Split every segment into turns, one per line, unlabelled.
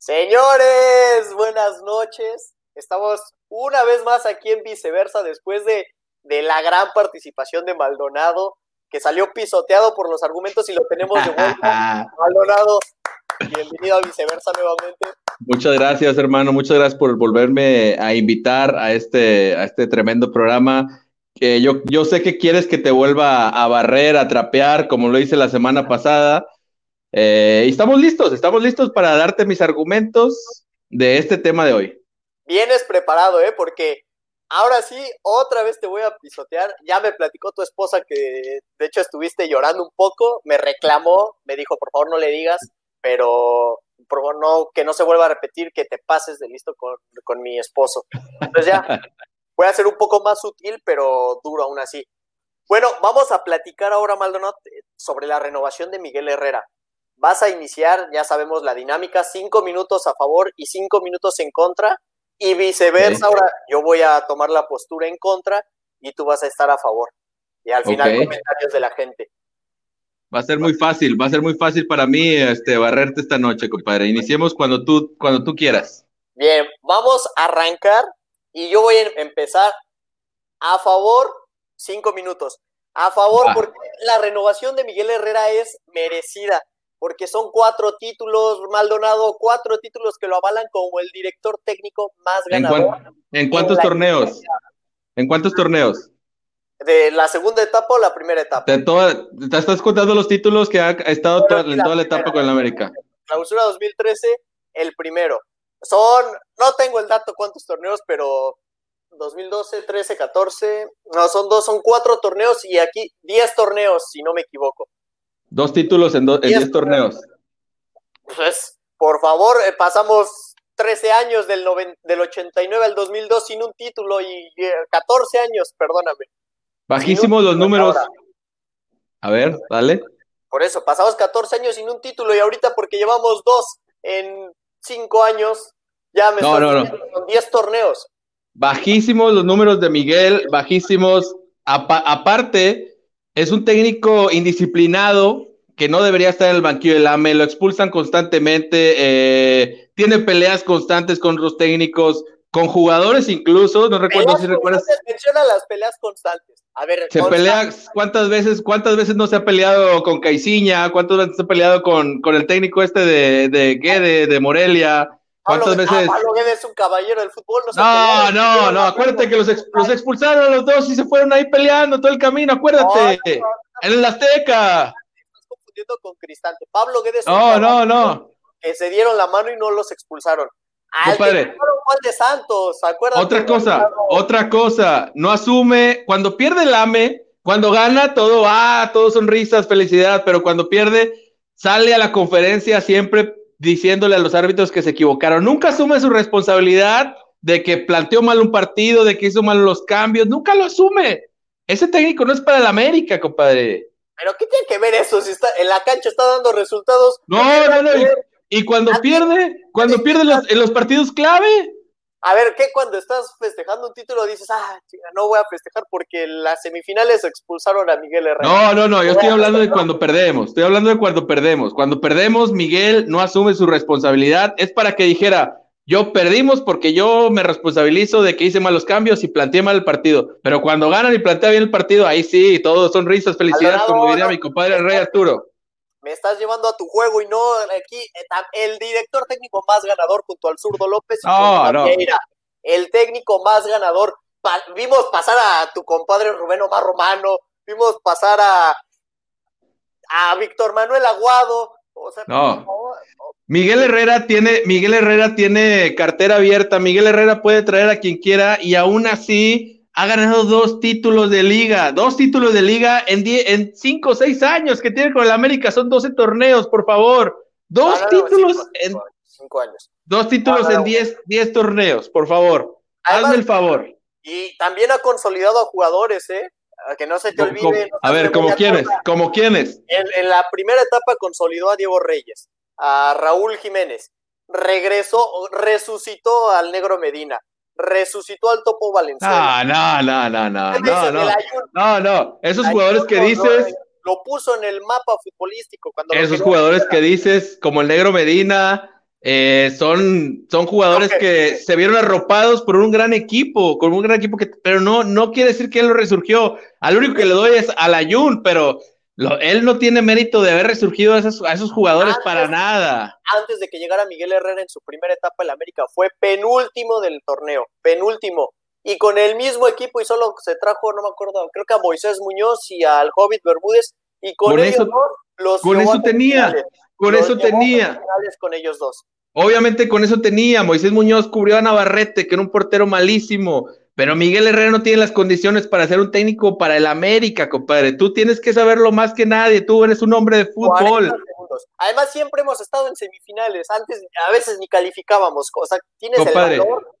Señores, buenas noches. Estamos una vez más aquí en Viceversa después de, de la gran participación de Maldonado, que salió pisoteado por los argumentos y lo tenemos de vuelta. Maldonado, bienvenido a Viceversa nuevamente.
Muchas gracias, hermano. Muchas gracias por volverme a invitar a este, a este tremendo programa. Que yo, yo sé que quieres que te vuelva a barrer, a trapear, como lo hice la semana pasada. Eh, y estamos listos, estamos listos para darte mis argumentos de este tema de hoy.
Vienes preparado, ¿eh? Porque ahora sí, otra vez te voy a pisotear. Ya me platicó tu esposa que de hecho estuviste llorando un poco, me reclamó, me dijo, por favor no le digas, pero por favor no, que no se vuelva a repetir, que te pases de listo con, con mi esposo. Entonces ya, voy a ser un poco más sutil, pero duro aún así. Bueno, vamos a platicar ahora, Maldonado, sobre la renovación de Miguel Herrera vas a iniciar, ya sabemos la dinámica, cinco minutos a favor y cinco minutos en contra, y viceversa. Ahora yo voy a tomar la postura en contra y tú vas a estar a favor. Y al final comentarios de la gente.
Va a ser muy fácil, va a ser muy fácil para mí este, barrerte esta noche, compadre. Iniciemos cuando tú, cuando tú quieras.
Bien, vamos a arrancar y yo voy a empezar a favor, cinco minutos. A favor, porque la renovación de Miguel Herrera es merecida porque son cuatro títulos, Maldonado, cuatro títulos que lo avalan como el director técnico más ganador.
¿En, cuántos torneos? ¿En cuántos torneos?
¿De la segunda etapa o la primera etapa?
De toda, te estás contando los títulos que ha estado en toda la etapa con el América.
Clausura 2013, el primero. Son, no tengo el dato cuántos torneos, pero 2012, 13, 14, no, son dos, son cuatro torneos y aquí 10 torneos, si no me equivoco.
Dos títulos en, en diez torneos.
Pues, por favor, eh, pasamos 13 años del, del 89 al 2002 sin un título y 14 eh, años, perdóname.
Bajísimos los números. A ver, dale.
Por eso, pasamos 14 años sin un título y ahorita porque llevamos dos en cinco años, ya me
no, no, no.
con 10 torneos.
Bajísimos los números de Miguel, bajísimos. aparte, es un técnico indisciplinado que no debería estar en el banquillo del AME, lo expulsan constantemente, eh, tiene peleas constantes con los técnicos, con jugadores incluso, no recuerdo si recuerdas.
Menciona las peleas constantes. A ver,
se pelea, ¿cuántas veces, cuántas veces no se ha peleado con Caiciña? ¿Cuántas veces se ha peleado con, con el técnico este de, de Guede, de Morelia? ¿Cuántas veces?
Pablo Guede es un caballero del fútbol.
No, no, no, acuérdate que los, los, expulsaron a los dos y se fueron ahí peleando todo el camino, acuérdate. en el Azteca.
Con Cristante. Pablo Guedes.
No, no, no.
Que se dieron la mano y no los expulsaron.
Al padre.
Juan de Santos, acuérdate.
Otra cosa, otra cosa. No asume, cuando pierde el AME, cuando gana todo, ah, todo sonrisas, felicidad, pero cuando pierde, sale a la conferencia siempre diciéndole a los árbitros que se equivocaron. Nunca asume su responsabilidad de que planteó mal un partido, de que hizo mal los cambios. Nunca lo asume. Ese técnico no es para el América, compadre.
Pero ¿qué tiene que ver eso? Si está en la cancha está dando resultados.
No, no, no. Y, cuando pierde, cuando pierde en los partidos clave,
a ver, ¿qué cuando estás festejando un título dices, ah, chica, no voy a festejar porque las semifinales expulsaron a Miguel Herrera?
No, no, no, yo estoy hablando de cuando perdemos, estoy hablando de cuando perdemos. Cuando perdemos, Miguel no asume su responsabilidad, es para que dijera, yo perdimos porque yo me responsabilizo de que hice malos cambios y planteé mal el partido. Pero cuando ganan y plantea bien el partido, ahí sí, todos son risas, felicidades, como diría mi compadre el Rey Arturo
me estás llevando a tu juego y no aquí eh, el director técnico más ganador junto al zurdo López y el técnico más ganador. vimos pasar a tu compadre Rubén Omar Romano, vimos pasar a a Víctor Manuel Aguado.
No. Miguel Herrera tiene, Miguel Herrera tiene cartera abierta, Miguel Herrera puede traer a quien quiera y aún así ha ganado dos títulos de liga, dos títulos de liga en, en cinco o seis años que tiene con el América, son 12 torneos, por favor. Dos títulos en
cinco años.
Dos títulos en diez, diez, torneos, por favor. Hazme el favor.
Y también ha consolidado a jugadores, ¿eh? Que no se te olvide.
a ver, ¿como quiénes? ¿Como quiénes?
En, en la primera etapa consolidó a Diego Reyes, a Raúl Jiménez, regresó, resucitó al Negro Medina, resucitó al Topo Valenzuela.
No, no, no, no, no, no, no, no, esos jugadores que dices...
Lo puso en el mapa futbolístico. Cuando
esos jugadores que dices, como el Negro Medina, Eh, son, son jugadores que se vieron arropados por un gran equipo, con un gran equipo que, pero no, no quiere decir que él lo resurgió. Al único que le doy es a la Jun, pero él no tiene mérito de haber resurgido a esos, a esos jugadores para nada.
Antes de que llegara Miguel Herrera en su primera etapa en la América, fue penúltimo del torneo, penúltimo. Y con el mismo equipo y solo se trajo, no me acuerdo, creo que a Moisés Muñoz y al Hobbit Bermúdez. Y con, ellos
eso,
dos los
Con eso tenía, con eso tenía.
Con ellos dos.
Obviamente con eso tenía. Moisés Muñoz cubrió a Navarrete, que era un portero malísimo. Pero Miguel Herrera no tiene las condiciones para ser un técnico para el América, compadre. Tú tienes que saberlo más que nadie. Tú eres un hombre de fútbol.
Además, siempre hemos estado en semifinales. Antes, a veces ni calificábamos. O sea, tienes el valor.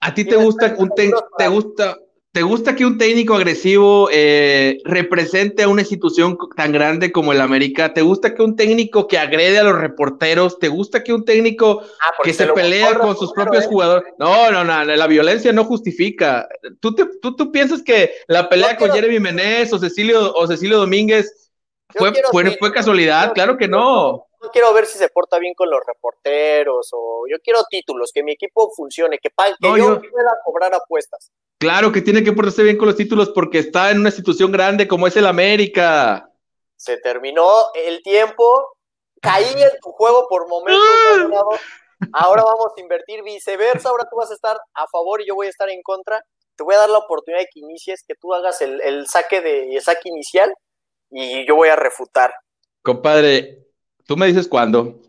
¿A ti te gusta un te gusta ¿Te gusta que un técnico agresivo eh, represente a una institución tan grande como el América? ¿Te gusta que un técnico que agrede a los reporteros? ¿Te gusta que un técnico ah, que se pelea con sus propios ¿eh? jugadores? No, no, no, la violencia no justifica. ¿Tú, tú, tú piensas que la pelea con Jeremy Menez o Cecilio, o Cecilio Domínguez fue, fue, fue, casualidad? Claro que no.
Yo quiero ver si se porta bien con los reporteros o yo quiero títulos, que mi equipo funcione, que, pague, que yo pueda cobrar apuestas.
Claro que tiene que portarse bien con los títulos porque está en una institución grande como es el América.
Se terminó el tiempo, caí en tu juego por momentos. ahora vamos a invertir viceversa, ahora tú vas a estar a favor y yo voy a estar en contra. Te voy a dar la oportunidad de que inicies, que tú hagas el, saque de el saque inicial y yo voy a refutar.
Compadre, tú me dices cuándo.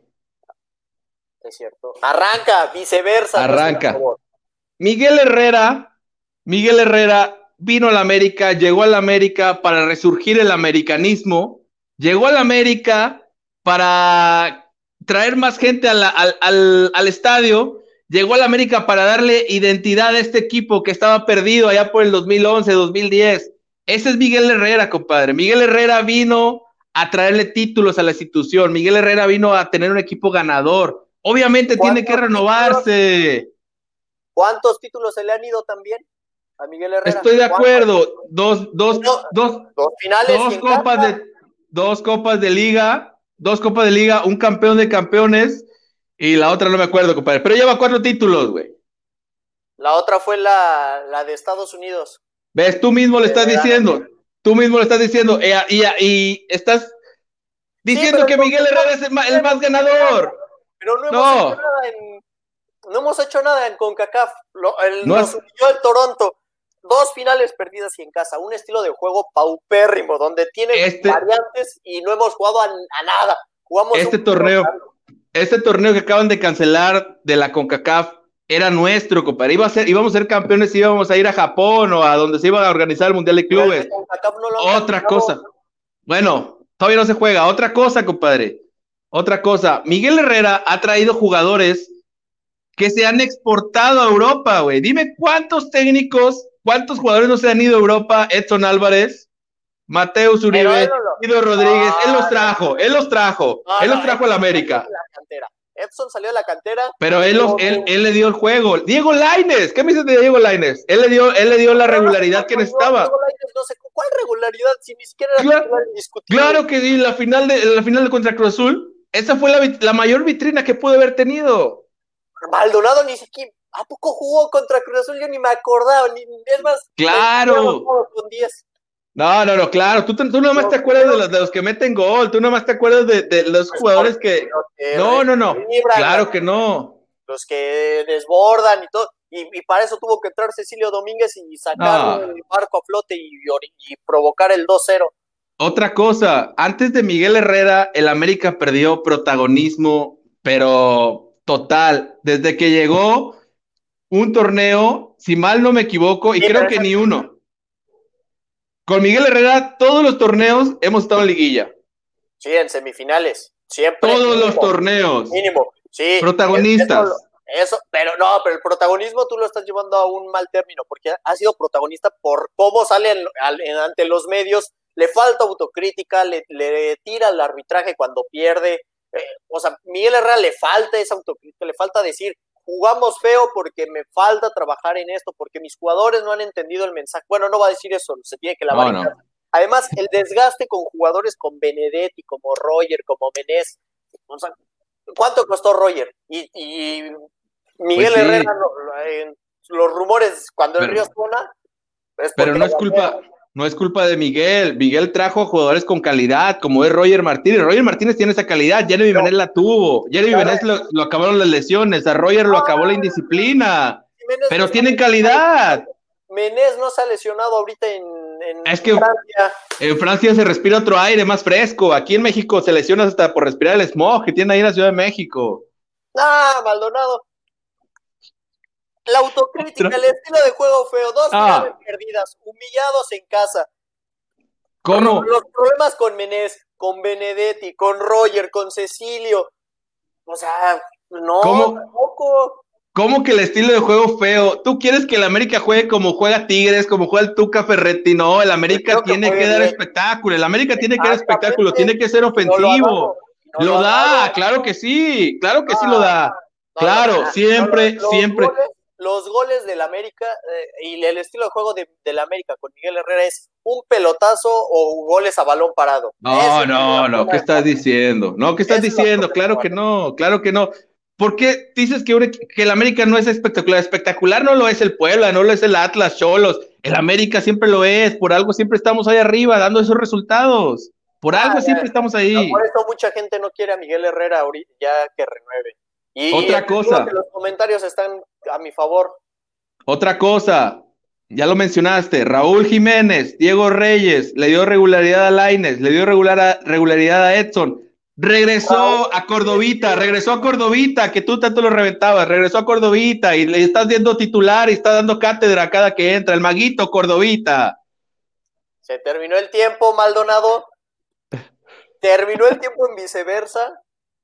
Es cierto. Arranca, viceversa.
Arranca. Miguel Herrera Miguel Herrera vino a la América, llegó a la América para resurgir el americanismo, llegó a la América para traer más gente al, estadio, llegó a la América para darle identidad a este equipo que estaba perdido allá por el 2011, 2010. Ese es Miguel Herrera, compadre. Miguel Herrera vino a traerle títulos a la institución. Miguel Herrera vino a tener un equipo ganador. Obviamente tiene que renovarse.
¿Cuántos títulos se le han ido también? A Miguel Herrera.
Estoy de acuerdo. Dos, dos, dos,
dos finales.
Dos copas de, dos copas de liga, dos copas de liga, un campeón de campeones y la otra no me acuerdo, compadre. Pero lleva cuatro títulos, güey.
La otra fue la, la de Estados Unidos.
¿Ves? Tú mismo le estás diciendo. Tú mismo le estás diciendo. Y, y, y estás diciendo que Miguel Herrera es el más, ganador.
Pero no hemos hecho nada en. No hemos hecho nada en CONCACAF. el, nos unió el Toronto dos finales perdidas y en casa, un estilo de juego paupérrimo, donde tiene este, variantes y no hemos jugado a, nada. Jugamos
este torneo, este torneo que acaban de cancelar de la CONCACAF era nuestro, compadre. Iba a ser, íbamos a ser campeones y íbamos a ir a Japón o a donde se iba a organizar el Mundial de Clubes. Otra cosa. Bueno, todavía no se juega. Otra cosa, compadre. Otra cosa. Miguel Herrera ha traído jugadores que se han exportado a Europa, güey. Dime cuántos técnicos ¿Cuántos jugadores no se han ido a Europa? Edson Álvarez, Mateus Uribe, Ido Rodríguez, él los trajo, él los trajo, él los trajo a la América.
Edson salió de la cantera.
Pero él, él, le dio el juego. Diego Laines, ¿qué me dices de Diego Laines? Él le dio, él le dio la regularidad que necesitaba. Diego
Lainez, no sé cuál regularidad, si ni siquiera
claro, claro que sí, la final de la final de contra Cruz Azul, esa fue la, la mayor vitrina que pudo haber tenido.
Maldonado ni siquiera ¿A poco jugó contra Cruz Azul? Yo ni me acordaba, ni, es más.
Claro. No, no, no, claro. Tú, tú nomás te acuerdas de los, de los que meten gol. Tú nomás te acuerdas de, de los pues, jugadores que. No, no, no. Claro que no.
Los que desbordan y todo. Y, para eso tuvo que entrar Cecilio Domínguez y sacar el barco a flote y, y provocar el 2-0.
Otra cosa, antes de Miguel Herrera, el América perdió protagonismo, pero total. Desde que llegó, un torneo, si mal no me equivoco, y creo que ni uno. Con Miguel Herrera, todos los torneos hemos estado en liguilla.
Sí, en semifinales. Siempre.
Todos los torneos.
Mínimo. Sí.
Protagonistas.
Eso, pero no, pero el protagonismo tú lo estás llevando a un mal término, porque ha sido protagonista por cómo sale ante los medios, le falta autocrítica, le, tira el arbitraje cuando pierde. Eh, o sea, Miguel Herrera le falta esa autocrítica, le falta decir, jugamos feo porque me falta trabajar en esto, porque mis jugadores no han entendido el mensaje. Bueno, no va a decir eso, se tiene que lavar. Además, el desgaste con jugadores con Benedetti, como Roger, como Menés, ¿Cuánto costó Roger? Y, y Miguel
Pues sí.
Herrera, en los rumores, cuando el Río suena.
Pero no es culpa, no es culpa de Miguel. Miguel trajo jugadores con calidad, como es Roger Martínez. Roger Martínez tiene esa calidad, Jeremy
No.
La tuvo. Jeremy
Claro.
Lo, lo acabaron las lesiones, a Roger lo
Ah.
acabó la indisciplina.
Jiménez
Pero
no
tienen calidad.
Menés no se ha lesionado ahorita en, en
Es que-
Francia.
En Francia se respira otro aire más fresco. Aquí en México se lesiona hasta por respirar el smog que tiene ahí en la Ciudad de México.
Ah, Maldonado. La autocrítica, el estilo de juego feo, dos
Ah.
perdidas, humillados en casa.
¿Cómo?
Los problemas con Menés, con Benedetti, con Roger, con Cecilio. O sea, no,
¿Cómo?
tampoco.
¿Cómo que el estilo de juego feo? ¿Tú quieres que el América juegue como juega Tigres, como juega el Tuca Ferretti? No, el América
que
tiene que dar espectáculo. El América tiene que dar espectáculo, tiene que ser ofensivo.
no
Lo da, claro que sí, claro que sí
Ah,
lo da.
No,
Claro, siempre, siempre.
Goles, los goles del América eh, y el estilo de juego de, del América con Miguel Herrera es un pelotazo o goles a balón parado.
No, no, no, ¿qué
de
estás diciendo? No, ¿qué estás diciendo?
de
Claro que no, claro que no. ¿Por qué dices que, que el América no es espectacular? Espectacular no lo es el Puebla, no lo es el Atlas, Cholos. El América siempre lo es, por algo siempre estamos ahí arriba dando esos resultados. Por
Ah,
algo
ya.
siempre estamos
No,
ahí.
por eso mucha gente no quiere a Miguel Herrera ahorita ya que renueve. Y
Otra cosa.
que los comentarios están a mi favor.
Otra cosa, ya lo mencionaste, Raúl Jiménez, Diego Reyes, le dio regularidad a Laines, le dio regular a- regularidad a Edson, regresó a Cordovita, regresó a Cordovita, que tú tanto lo reventabas, regresó a Cordovita y le estás viendo titular y está dando cátedra a cada que entra, el maguito Cordovita.
Se terminó el tiempo, Maldonado. Terminó el tiempo en viceversa.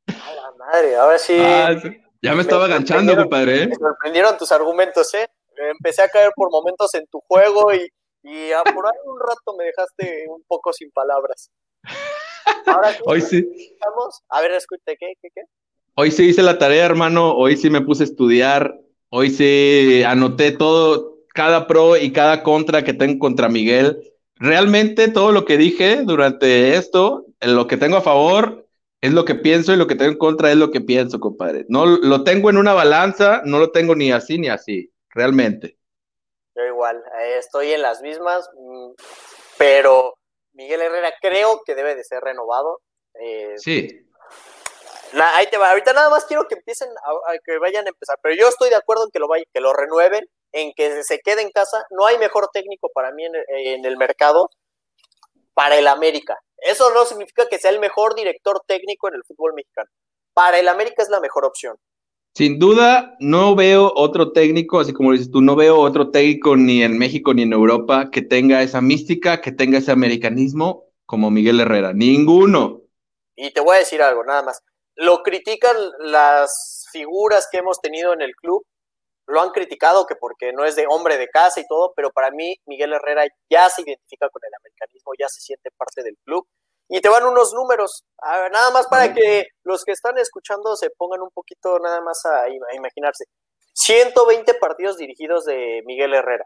A la madre, ahora sí.
Ah, sí. Ya me estaba aganchando,
sorprendieron.
compadre. ¿eh?
Me sorprendieron tus argumentos, ¿eh? Empecé a caer por momentos en tu juego y, y a por ahí un rato me dejaste un poco sin palabras. Ahora sí,
Hoy sí.
estamos. A ver, escúchate, ¿qué, qué, qué?
Hoy sí hice la tarea, hermano. Hoy sí me puse a estudiar. Hoy sí anoté todo, cada pro y cada contra que tengo contra Miguel. Realmente todo lo que dije durante esto, lo que tengo a favor es lo que pienso y lo que tengo en contra es lo que pienso, compadre. No lo tengo en una balanza, no lo tengo ni así ni así, realmente.
Yo igual, eh, estoy en las mismas, mm, pero Miguel Herrera creo que debe de ser renovado. Eh,
Sí.
na- ahí te va. Ahorita nada más quiero que empiecen a, a que vayan a empezar, pero yo estoy de acuerdo en que lo vaya, que lo renueven, en que se quede en casa. No hay mejor técnico para mí en el mercado para el América. Eso no significa que sea el mejor director técnico en el fútbol mexicano. Para el América es la mejor opción.
Sin duda, no veo otro técnico, así como dices tú, no veo otro técnico ni en México ni en Europa que tenga esa mística, que tenga ese americanismo como Miguel Herrera. Ninguno.
Y te voy a decir algo, nada más. Lo critican las figuras que hemos tenido en el club, lo han criticado que porque no es de hombre de casa y todo, pero para mí Miguel Herrera ya se identifica con el americanismo, ya se siente parte del club. Y te van unos números, a ver, nada más para que los que están escuchando se pongan un poquito nada más a, a imaginarse. 120 partidos dirigidos de Miguel Herrera,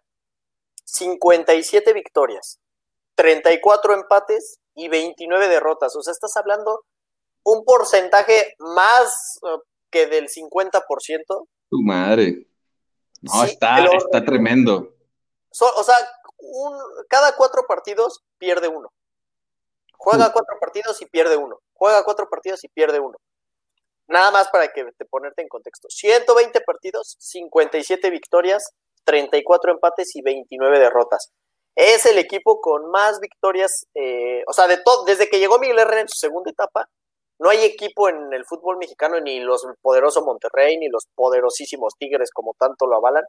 57 victorias, 34 empates y 29 derrotas. O sea, estás hablando un porcentaje más eh, que del 50%.
Tu madre. No,
Sí,
está,
lo-
está tremendo.
So- o sea, un- cada cuatro partidos pierde uno. Juega cuatro partidos y pierde uno. Juega cuatro partidos y pierde uno. Nada más para que te ponerte en contexto. 120 partidos, 57 victorias, 34 empates y 29 derrotas. Es el equipo con más victorias, eh, o sea, de todo, desde que llegó Miguel Herrera en su segunda etapa, no hay equipo en el fútbol mexicano, ni los poderosos Monterrey, ni los poderosísimos Tigres, como tanto lo avalan.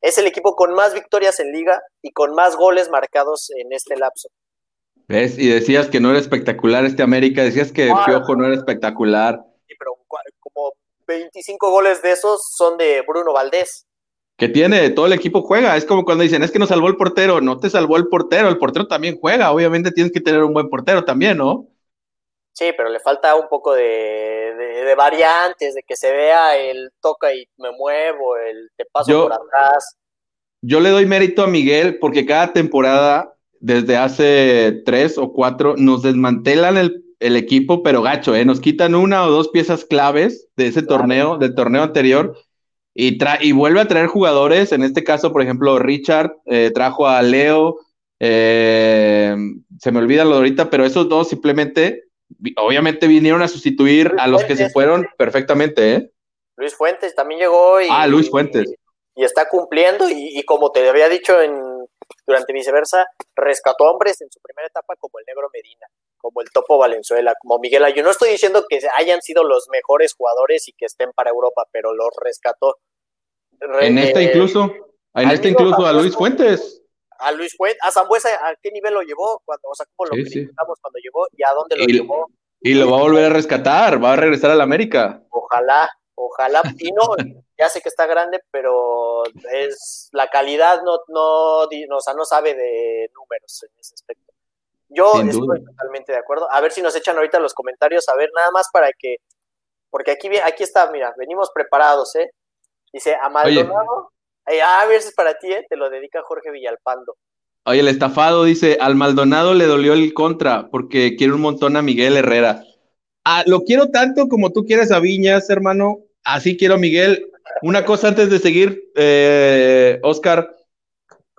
Es el equipo con más victorias en liga y con más goles marcados en este lapso.
¿Ves? Y decías que no era espectacular este América, decías que
Ah.
Piojo no era espectacular,
Sí, pero como 25 goles de esos son de Bruno Valdés.
que tiene, todo el equipo juega, es como cuando dicen, es que nos salvó el portero, no te salvó el portero, el portero también juega, obviamente tienes que tener un buen portero también, ¿no?
Sí, pero le falta un poco de, de- de variantes, de que se vea el toca y me muevo, el te paso
Yo-
por atrás.
Yo le doy mérito a Miguel porque cada temporada, desde hace tres o cuatro, nos desmantelan el el equipo, pero gacho, ¿eh? Nos quitan una o dos piezas claves de ese torneo, del torneo anterior, y, y vuelve a traer jugadores. En este caso, por ejemplo, Richard eh, trajo a Leo, eh, se me olvida lo de ahorita, pero esos dos simplemente, obviamente vinieron a sustituir a los que se fueron perfectamente, ¿eh?
Luis Fuentes también llegó y...
Ah, Luis Fuentes.
Y, está cumpliendo y, y, como te había dicho en, durante viceversa, rescató hombres en su primera etapa como el Negro Medina, como el Topo Valenzuela, como Miguel Ayun. No estoy diciendo que hayan sido los mejores jugadores y que estén para Europa, pero los rescató.
En esta incluso, en esta incluso a Luis Fuentes.
A Luis Fuentes, a Zambuesa, ¿a qué nivel lo llevó? Cuando, o sea, ¿cómo lo sí, cuando llegó y a dónde lo llevó?
Y lo va a volver a rescatar, va a regresar a la América.
Ojalá, ojalá, y no, ya sé que está grande, pero es la calidad no, no, no, o sea, no sabe de números en ese aspecto. Yo estoy totalmente de acuerdo. A ver si nos echan ahorita los comentarios, a ver, nada más para que, porque aquí, aquí está, mira, venimos preparados, ¿eh? Dice, a Maldonado, eh, ah, a ver si es para ti, ¿eh? Te lo dedica Jorge Villalpando.
Oye, el estafado dice, al Maldonado le dolió el contra porque quiere un montón a Miguel Herrera. Ah, lo quiero tanto como tú quieres a Viñas, hermano. Así quiero a Miguel. Una cosa antes de seguir, eh, Oscar.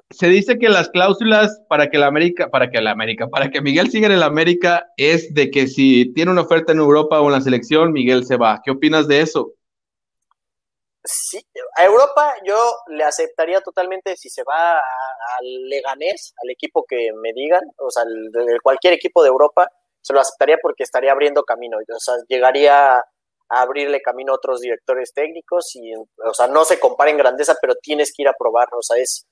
Se dice que las cláusulas para que la América, para que la América, para que Miguel siga en la América es de que si tiene una oferta en Europa o en la selección, Miguel se va. ¿Qué opinas de eso?
Sí, a Europa yo le aceptaría totalmente si se va al Leganés, al equipo que me digan, o sea, cualquier equipo de Europa, se lo aceptaría porque estaría abriendo camino, o sea, llegaría abrirle camino a otros directores técnicos y, o sea, no se compara en grandeza, pero tienes que ir a probar, o sea, es,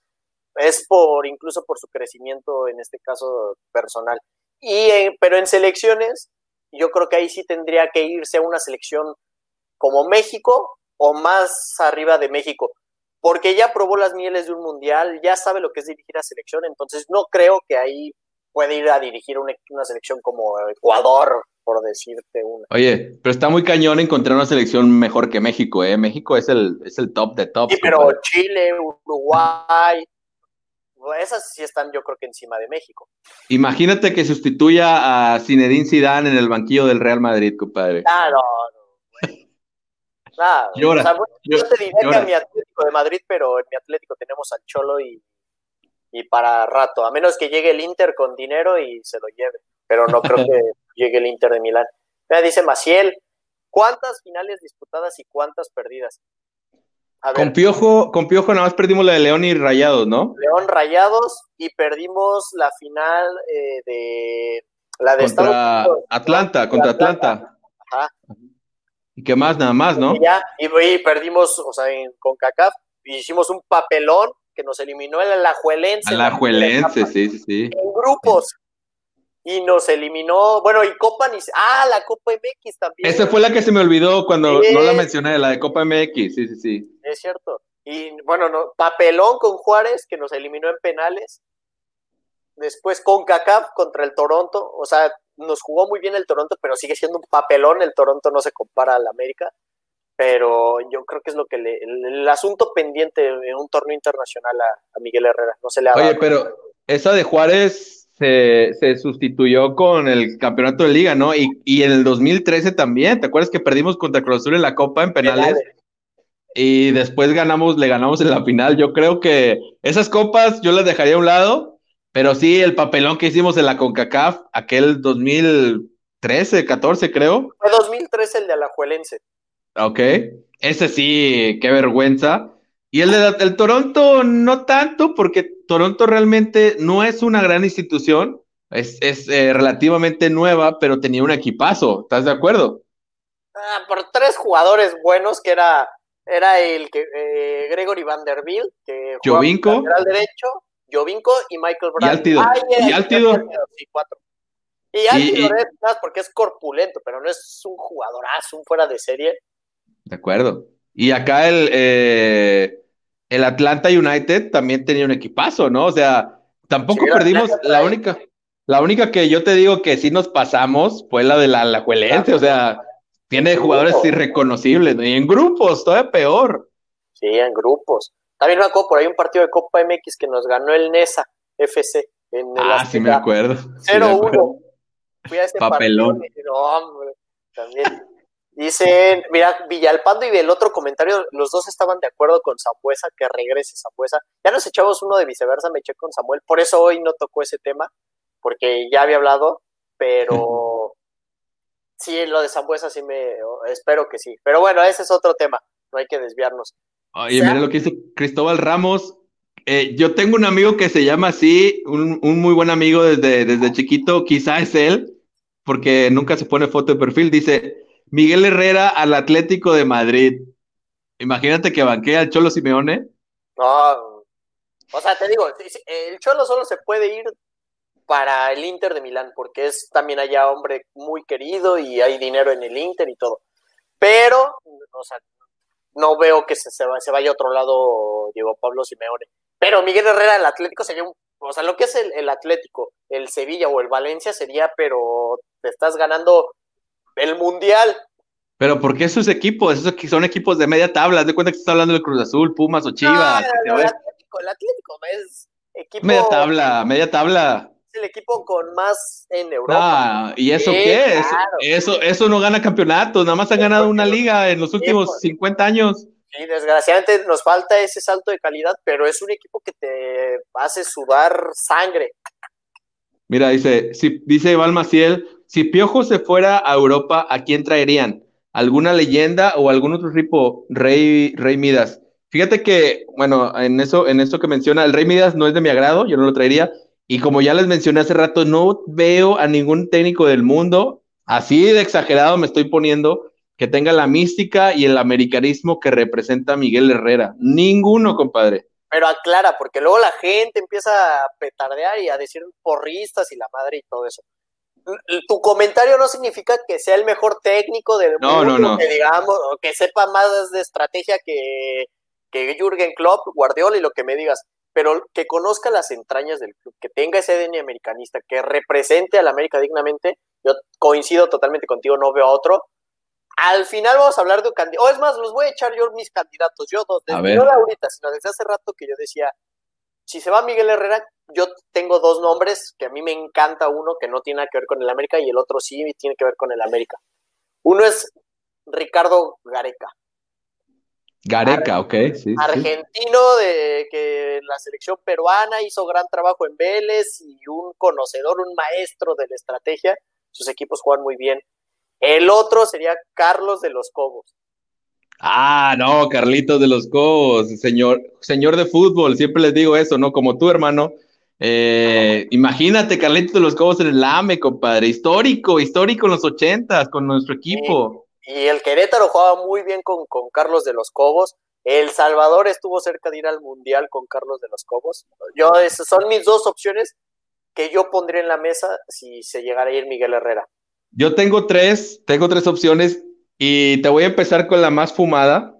es por, incluso por su crecimiento, en este caso, personal. Y, pero en selecciones, yo creo que ahí sí tendría que irse a una selección como México o más arriba de México, porque ya probó las mieles de un mundial, ya sabe lo que es dirigir a selección, entonces no creo que ahí puede ir a dirigir una, una selección como Ecuador, por decirte una.
Oye, pero está muy cañón encontrar una selección mejor que México, ¿eh? México es el, es el top de top.
Sí, pero Chile, Uruguay, esas sí están yo creo que encima de México.
Imagínate que sustituya a Zinedine Zidane en el banquillo del Real Madrid, compadre.
Ah, no, no. yo te diré que en mi Atlético de Madrid, pero en mi Atlético tenemos al Cholo y, y para rato, a menos que llegue el Inter con dinero y se lo lleve, pero no creo que llegue el Inter de Milán. Me dice Maciel, ¿cuántas finales disputadas y cuántas perdidas?
con Piojo, con Piojo nada más perdimos la de León y Rayados, ¿no?
León Rayados y perdimos la final eh, de la de
contra Atlanta, contra Atlanta. Ajá. ¿Y qué más? Nada más, ¿no?
Y ya, y, perdimos, o sea, en, con CACAF, hicimos un papelón que nos eliminó el Alajuelense.
Alajuelense, sí, sí, sí.
En grupos y nos eliminó, bueno, y Copa ni ah, la Copa MX también.
Esa fue la que se me olvidó cuando no la mencioné, la de Copa MX, sí, sí, sí.
Es cierto. Y bueno, no, papelón con Juárez que nos eliminó en penales. Después con CACAF contra el Toronto, o sea, nos jugó muy bien el Toronto, pero sigue siendo un papelón, el Toronto no se compara al América. Pero yo creo que es lo que le, el, asunto pendiente en un torneo internacional a, Miguel Herrera, no se le ha
Oye, pero esa de Juárez se, sustituyó con el campeonato de liga, ¿no? Y, y, en el 2013 también, ¿te acuerdas que perdimos contra Cruz Azul en la Copa en penales? Y después ganamos, le ganamos en la final. Yo creo que esas copas yo las dejaría a un lado, pero sí el papelón que hicimos en la CONCACAF, aquel 2013, 14 creo.
Fue 2013 el de Alajuelense.
Ok, ese sí, qué vergüenza. Y el de Toronto no tanto, porque Toronto realmente no es una gran institución, es, eh, relativamente nueva, pero tenía un equipazo, ¿estás de acuerdo?
Ah, por tres jugadores buenos, que era, era el que eh, Gregory Vanderbilt, que
Jovinko,
derecho, Jovinko y Michael Brown.
Y Altido. y Altido.
Cuatro. Y Altido es porque es corpulento, pero no es un jugadorazo, un fuera de serie.
De acuerdo. Y acá el, eh, el Atlanta United también tenía un equipazo, ¿no? O sea, tampoco perdimos la única, la única que yo te digo que sí nos pasamos fue la de la Alajuelense, o sea, tiene jugadores irreconocibles, y en grupos, todavía peor.
Sí, en grupos. También me acuerdo por ahí un partido de Copa MX que nos ganó el NESA FC.
En el ah, sí me acuerdo.
0-1. Fui a ese
Papelón.
partido. No, hombre, también. Dicen, mira, Villalpando y el otro comentario, los dos estaban de acuerdo con Zambuesa, que regrese Zambuesa. Ya nos echamos uno de viceversa, me eché con Samuel, por eso hoy no tocó ese tema, porque ya había hablado, pero sí, lo de Zambuesa sí me, espero que sí. Pero bueno, ese es otro tema, no hay que desviarnos.
Oye, mira lo que dice Cristóbal Ramos. Eh, yo tengo un amigo que se llama así, un, un muy buen amigo desde, desde chiquito, quizá es él, porque nunca se pone foto de perfil, dice Miguel Herrera al Atlético de Madrid. Imagínate que banquea al Cholo Simeone.
No, o sea, te digo, el Cholo solo se puede ir para el Inter de Milán, porque es también allá hombre muy querido y hay dinero en el Inter y todo. Pero, o sea, no veo que se, se, vaya a otro lado Diego Pablo Simeone. Pero Miguel Herrera, el Atlético sería un, o sea, lo que es el, el Atlético, el Sevilla o el Valencia sería, pero te estás ganando el Mundial.
Pero ¿por qué esos equipos? Esos son equipos de media tabla. Haz de cuenta que estás hablando del Cruz Azul, Pumas o Chivas.
No, no, el, Atlético, el Atlético es equipo.
Media tabla, media tabla.
Es el equipo con más en Europa. Ah,
¿y eso sí, qué? Claro. Eso, eso no gana campeonatos. Nada más han ganado una liga en los últimos sí, 50 años.
Sí, desgraciadamente nos falta ese salto de calidad, pero es un equipo que te hace sudar sangre.
Mira, dice, si, dice Iván Maciel, si Piojo se fuera a Europa, ¿a quién traerían? ¿Alguna leyenda o algún otro tipo? Rey, Rey Midas. Fíjate que, bueno, en eso, en eso que menciona, el Rey Midas no es de mi agrado, yo no lo traería. Y como ya les mencioné hace rato, no veo a ningún técnico del mundo, así de exagerado me estoy poniendo, que tenga la mística y el americanismo que representa Miguel Herrera. Ninguno, compadre.
Pero aclara, porque luego la gente empieza a petardear y a decir porristas y la madre y todo eso tu comentario no significa que sea el mejor técnico del
no, mundo, no, no.
que digamos, o que sepa más de estrategia que, que Jürgen Klopp, Guardiola y lo que me digas, pero que conozca las entrañas del club, que tenga ese ADN americanista, que represente a la América dignamente, yo coincido totalmente contigo, no veo a otro. Al final vamos a hablar de un candidato, o es más, los voy a echar yo mis candidatos, yo dos, desde, no ahorita, sino desde hace rato que yo decía, si se va Miguel Herrera, yo tengo dos nombres que a mí me encanta uno que no tiene nada que ver con el América y el otro sí tiene que ver con el América. Uno es Ricardo Gareca.
Gareca, ok, sí.
Argentino de que la selección peruana hizo gran trabajo en Vélez y un conocedor, un maestro de la estrategia. Sus equipos juegan muy bien. El otro sería Carlos de los Cobos.
Ah, no, Carlitos de los Cobos, señor, señor de fútbol, siempre les digo eso, ¿no? Como tú, hermano. Eh, imagínate, Carlitos de los Cobos en el AME, compadre, histórico, histórico en los ochentas con nuestro equipo.
Y, y, el Querétaro jugaba muy bien con, con Carlos de los Cobos. El Salvador estuvo cerca de ir al Mundial con Carlos de los Cobos. Yo, esas son mis dos opciones que yo pondría en la mesa si se llegara a ir Miguel Herrera.
Yo tengo tres, tengo tres opciones y te voy a empezar con la más fumada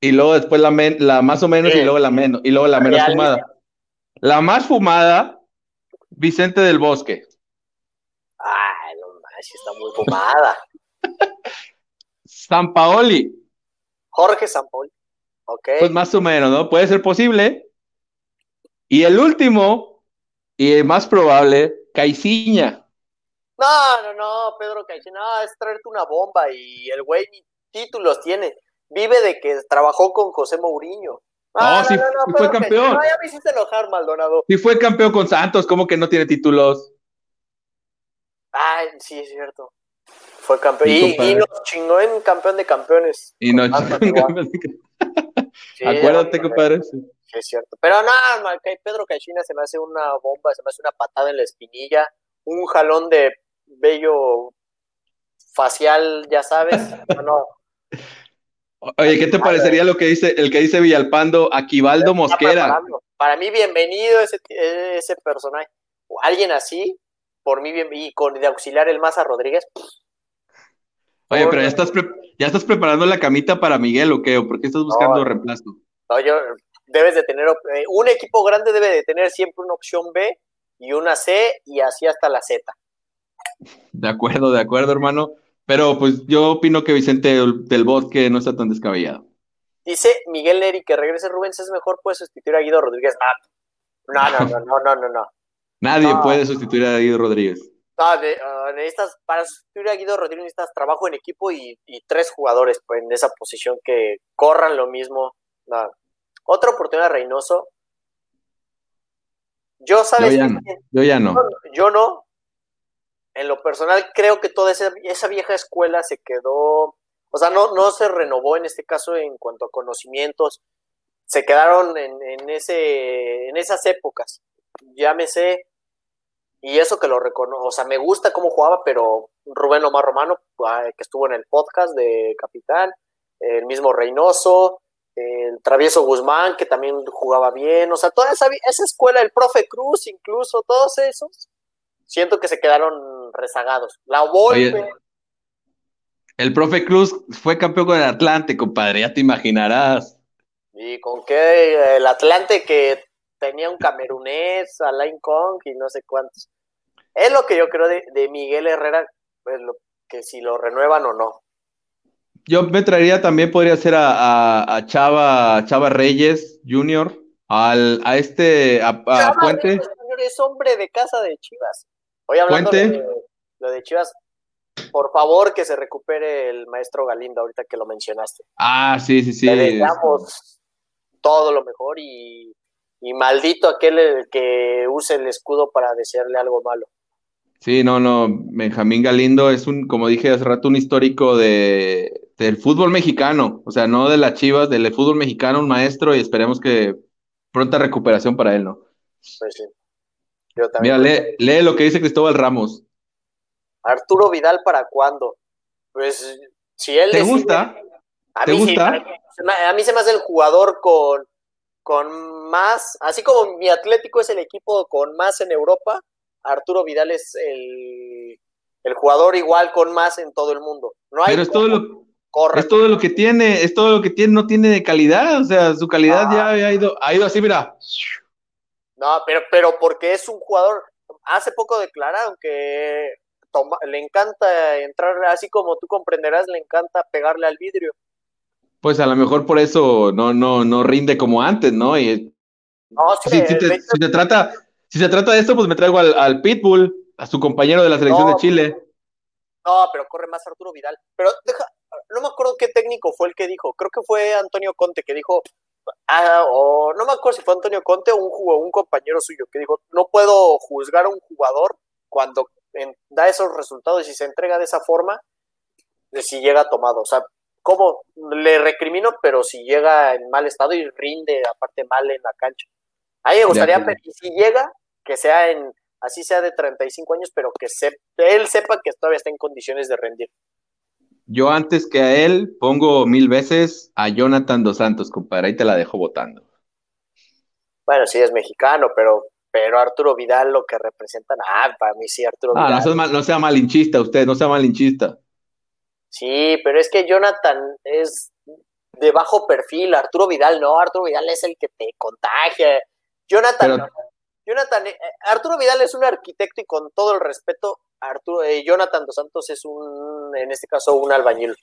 y luego después la, men, la más o menos sí. y luego la menos y luego la menos Real, fumada. La más fumada, Vicente del Bosque.
Ay, no manches, está muy fumada.
San Paoli.
Jorge San Paoli. Ok.
Pues más o menos, ¿no? Puede ser posible. Y el último, y el más probable, Caiciña.
No, no, no, Pedro Caixin, no, es traerte una bomba y el güey ni títulos tiene. Vive de que trabajó con José Mourinho.
Ah, no, sí, no, no, sí fue campeón.
No, ya me hiciste enojar, Maldonado.
Sí fue campeón con Santos, ¿cómo que no tiene títulos?
Ay, sí, es cierto. Fue campeón. Y, y, nos chingó en campeón de campeones.
Y nos chingó en campeón de campeones. Sí, Acuérdate, compadre. Sí.
es cierto. Pero nada, Pedro Caixina se me hace una bomba, se me hace una patada en la espinilla, un jalón de bello facial, ya sabes. no.
Oye, ¿qué te parecería lo que dice el que dice Villalpando, Aquivaldo Mosquera?
Para mí, bienvenido ese, ese personaje. Alguien así, por mí, bien, y con de auxiliar el Maza Rodríguez.
Oye, pero ya estás, ya estás preparando la camita para Miguel, ¿o qué? ¿O por qué estás buscando no, reemplazo?
No, yo, debes de tener, eh, un equipo grande debe de tener siempre una opción B y una C y así hasta la Z.
De acuerdo, de acuerdo, hermano. Pero pues yo opino que Vicente del Bosque no está tan descabellado.
Dice Miguel Neri que regrese Rubens es mejor, puede sustituir a Guido Rodríguez. No, no, no, no, no, no. no.
Nadie no. puede sustituir a Guido Rodríguez.
Ah, necesitas, para sustituir a Guido Rodríguez necesitas trabajo en equipo y, tres jugadores pues, en esa posición que corran lo mismo. Otra oportunidad Reynoso. Yo, ¿sabes?
Yo ya no. Yo, ya no.
yo no. En lo personal, creo que toda esa, esa vieja escuela se quedó. O sea, no, no se renovó en este caso en cuanto a conocimientos. Se quedaron en, en, ese, en esas épocas. Llámese y eso que lo reconozco, o sea, me gusta cómo jugaba, pero Rubén Omar Romano, que estuvo en el podcast de Capitán, el mismo Reynoso, el Travieso Guzmán, que también jugaba bien, o sea, toda esa, esa escuela, el profe Cruz, incluso, todos esos, siento que se quedaron rezagados. La Volpe.
el profe Cruz fue campeón con el Atlante, compadre, ya te imaginarás.
¿Y con qué? El Atlante que tenía un camerunés, Alain Kong y no sé cuántos. Es lo que yo creo de, Miguel Herrera, pues lo, que si lo renuevan o no.
Yo me traería también, podría ser a, Chava, Chava Reyes Jr., al, a este, a, Puente.
es hombre de casa de Chivas. Hoy hablando de, lo de Chivas, por favor que se recupere el maestro Galindo, ahorita que lo mencionaste.
Ah, sí, sí, sí.
Le deseamos todo lo mejor y, y maldito aquel que use el escudo para desearle algo malo.
Sí, no, no, Benjamín Galindo es un, como dije hace rato, un histórico de, del fútbol mexicano, o sea, no de las chivas, del fútbol mexicano, un maestro y esperemos que pronta recuperación para él, ¿no?
Pues sí.
Yo también. Mira, lee, lo que dice Cristóbal Ramos.
Arturo Vidal, ¿para cuándo? Pues, si él...
¿Te gusta?
¿Te gusta? a mí se me hace el jugador con, con más, así como mi Atlético es el equipo con más en Europa, Arturo Vidal es el, jugador igual con más en todo el mundo. No hay
Pero es todo, lo, es todo lo que tiene, es todo lo que tiene, no tiene de calidad, o sea, su calidad ya ha ido, ha ido así, mira.
No, pero, pero porque es un jugador, hace poco declararon que le encanta entrar, así como tú comprenderás, le encanta pegarle al vidrio.
Pues a lo mejor por eso no, no, no rinde como antes, ¿no? Y,
no,
si, te, si, te, trata, si se trata de esto, pues me traigo al, Pitbull, a su compañero de la selección de Chile.
No, pero corre más Arturo Vidal. Pero deja, no me acuerdo qué técnico fue el que dijo. Creo que fue Antonio Conte que dijo, ah, o no me acuerdo si fue Antonio Conte o un, un compañero suyo que dijo, no puedo juzgar a un jugador cuando da esos resultados y se entrega de esa forma, de si llega tomado. O sea, ¿cómo? Le recrimino, pero si llega en mal estado y rinde aparte mal en la cancha. A mí me gustaría, y si llega, que sea en, así sea de 35 años, pero que él sepa que todavía está en condiciones de rendir.
Yo antes que a él pongo mil veces a Jonathan Dos Santos, compadre, ahí te la dejo votando.
Bueno, sí es mexicano, pero, pero Arturo Vidal lo que representan, ah, para mí sí Arturo
ah, Vidal. No, no sea malinchista usted, no sea malinchista.
Sí, pero es que Jonathan es de bajo perfil, Arturo Vidal no, Arturo Vidal es el que te contagia. Jonathan, Jonathan, eh, Arturo Vidal es un arquitecto y con todo el respeto, Arturo, eh, Jonathan Dos Santos es un, en este caso, un albañil.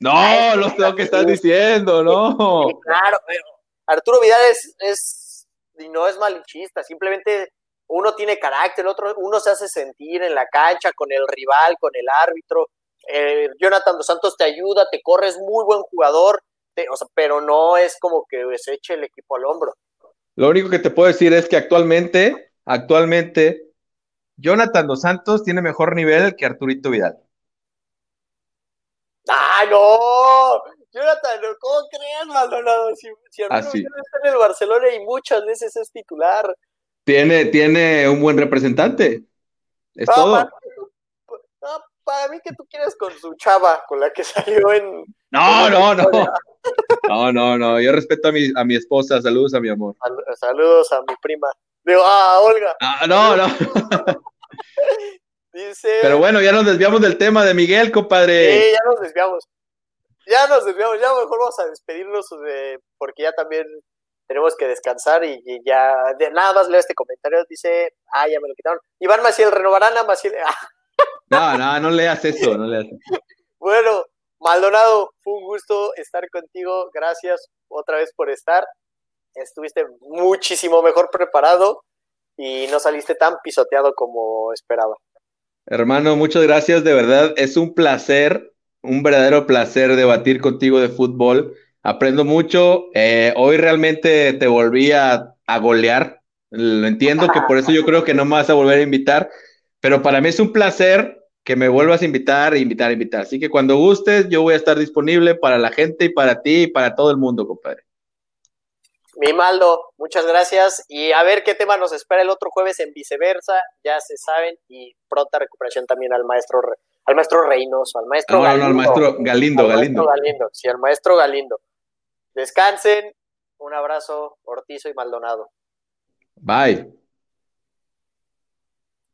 No, lo que estás diciendo, no.
claro, pero Arturo Vidal es, es, y no es malinchista, simplemente uno tiene carácter, otro, uno se hace sentir en la cancha con el rival, con el árbitro. Eh, Jonathan Dos Santos te ayuda, te corre, es muy buen jugador, pero no es como que se eche el equipo al hombro.
Lo único que te puedo decir es que actualmente, actualmente, Jonathan Dos Santos tiene mejor nivel que Arturito Vidal.
¡Ah, no! Jonathan, ¿cómo crees, Maldonado? Si, si Arturo Vidal está en el Barcelona y muchas veces es titular.
Tiene, tiene un buen representante. Es todo.
Para, mí que tú quieres con su chava, con la que salió en...
No, no, no. No, no, no, yo respeto a mi, a mi esposa, saludos a mi amor.
Saludos a mi prima. Digo, ah, Olga.
Ah, no, no.
Dice.
Pero bueno, ya nos desviamos del tema de Miguel, compadre.
Sí, ya nos desviamos. Ya nos desviamos, ya mejor vamos a despedirnos de, porque ya también tenemos que descansar y, ya, nada más leo este comentario, dice, ah, ya me lo quitaron. Iván Maciel, ¿renovarán a Maciel?
no, no, no leas eso, no leas eso.
bueno, Maldonado, fue un gusto estar contigo. Gracias otra vez por estar. Estuviste muchísimo mejor preparado y no saliste tan pisoteado como esperaba.
Hermano, muchas gracias, de verdad, es un placer, un verdadero placer debatir contigo de fútbol. Aprendo mucho. Eh, hoy realmente te volví a, a golear. Lo entiendo que por eso yo creo que no me vas a volver a invitar, pero para mí es un placer que me vuelvas a invitar, invitar, invitar. Así que cuando gustes, yo voy a estar disponible para la gente y para ti y para todo el mundo, compadre.
Mi Maldo, muchas gracias. Y a ver qué tema nos espera el otro jueves en viceversa, ya se saben, y pronta recuperación también al maestro al maestro Reynoso, al maestro
no, Galindo. No, al maestro Galindo, Galindo.
Galindo. Sí, al maestro Galindo. Descansen, un abrazo, Ortizo y Maldonado.
Bye.